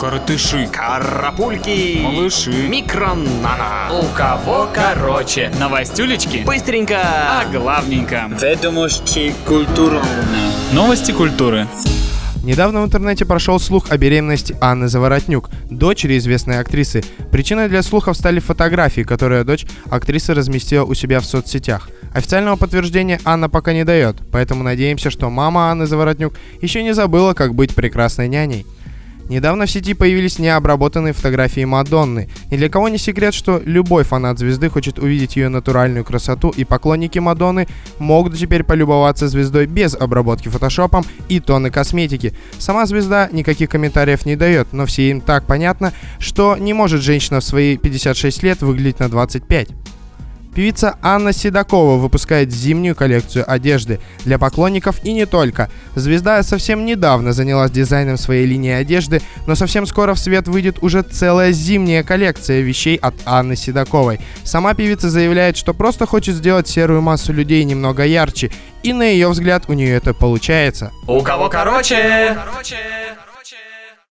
Коротыши. Карапульки. Малыши. Микронана. У кого короче. Новостюлечки. Быстренько. А главненько. Ведомости культурные. Новости культуры. Недавно в интернете прошел слух о беременности Анны Заворотнюк, дочери известной актрисы. Причиной для слухов стали фотографии, которые дочь актрисы разместила у себя в соцсетях. Официального подтверждения Анна пока не дает, поэтому надеемся, что мама Анны Заворотнюк еще не забыла, как быть прекрасной няней. Недавно в сети появились необработанные фотографии Мадонны. Ни для кого не секрет, что любой фанат звезды хочет увидеть ее натуральную красоту, и поклонники Мадонны могут теперь полюбоваться звездой без обработки фотошопом и тонны косметики. Сама звезда никаких комментариев не дает, но все им так понятно, что не может женщина в свои 56 лет выглядеть на 25. Певица Анна Седокова выпускает зимнюю коллекцию одежды для поклонников и не только. Звезда совсем недавно занялась дизайном своей линии одежды, но совсем скоро в свет выйдет уже целая зимняя коллекция вещей от Анны Седоковой. Сама певица заявляет, что просто хочет сделать серую массу людей немного ярче, и на ее взгляд у нее это получается. У кого короче? короче.